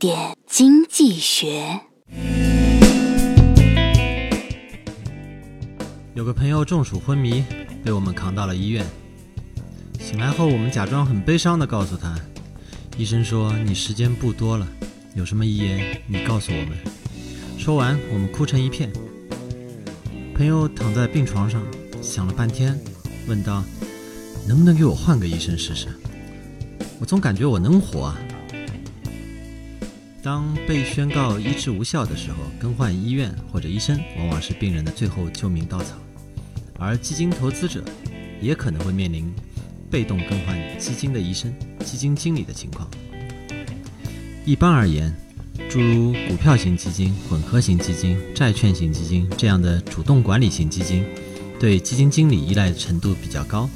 点经济学。有个朋友中暑昏迷，被我们扛到了医院。醒来后，我们假装很悲伤的告诉他，医生说你时间不多了，有什么遗言你告诉我们。说完，我们哭成一片。朋友躺在病床上，想了半天，问道：“能不能给我换个医生试试？我总感觉我能活啊。”当被宣告医治无效的时候，更换医院或者医生往往是病人的最后救命稻草，而基金投资者也可能会面临被动更换基金的医生、基金经理的情况。一般而言，诸如股票型基金、混合型基金、债券型基金这样的主动管理型基金，对基金经理依赖程度比较高。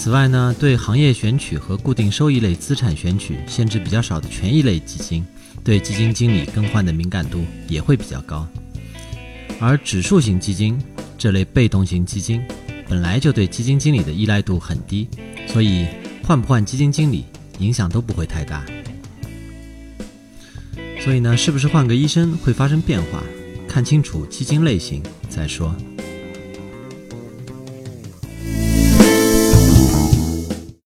此外呢，对行业选取和固定收益类资产选取限制比较少的权益类基金，对基金经理更换的敏感度也会比较高。而指数型基金这类被动型基金，本来就对基金经理的依赖度很低，所以换不换基金经理影响都不会太大。所以呢，是不是换个医生会发生变化？看清楚基金类型再说。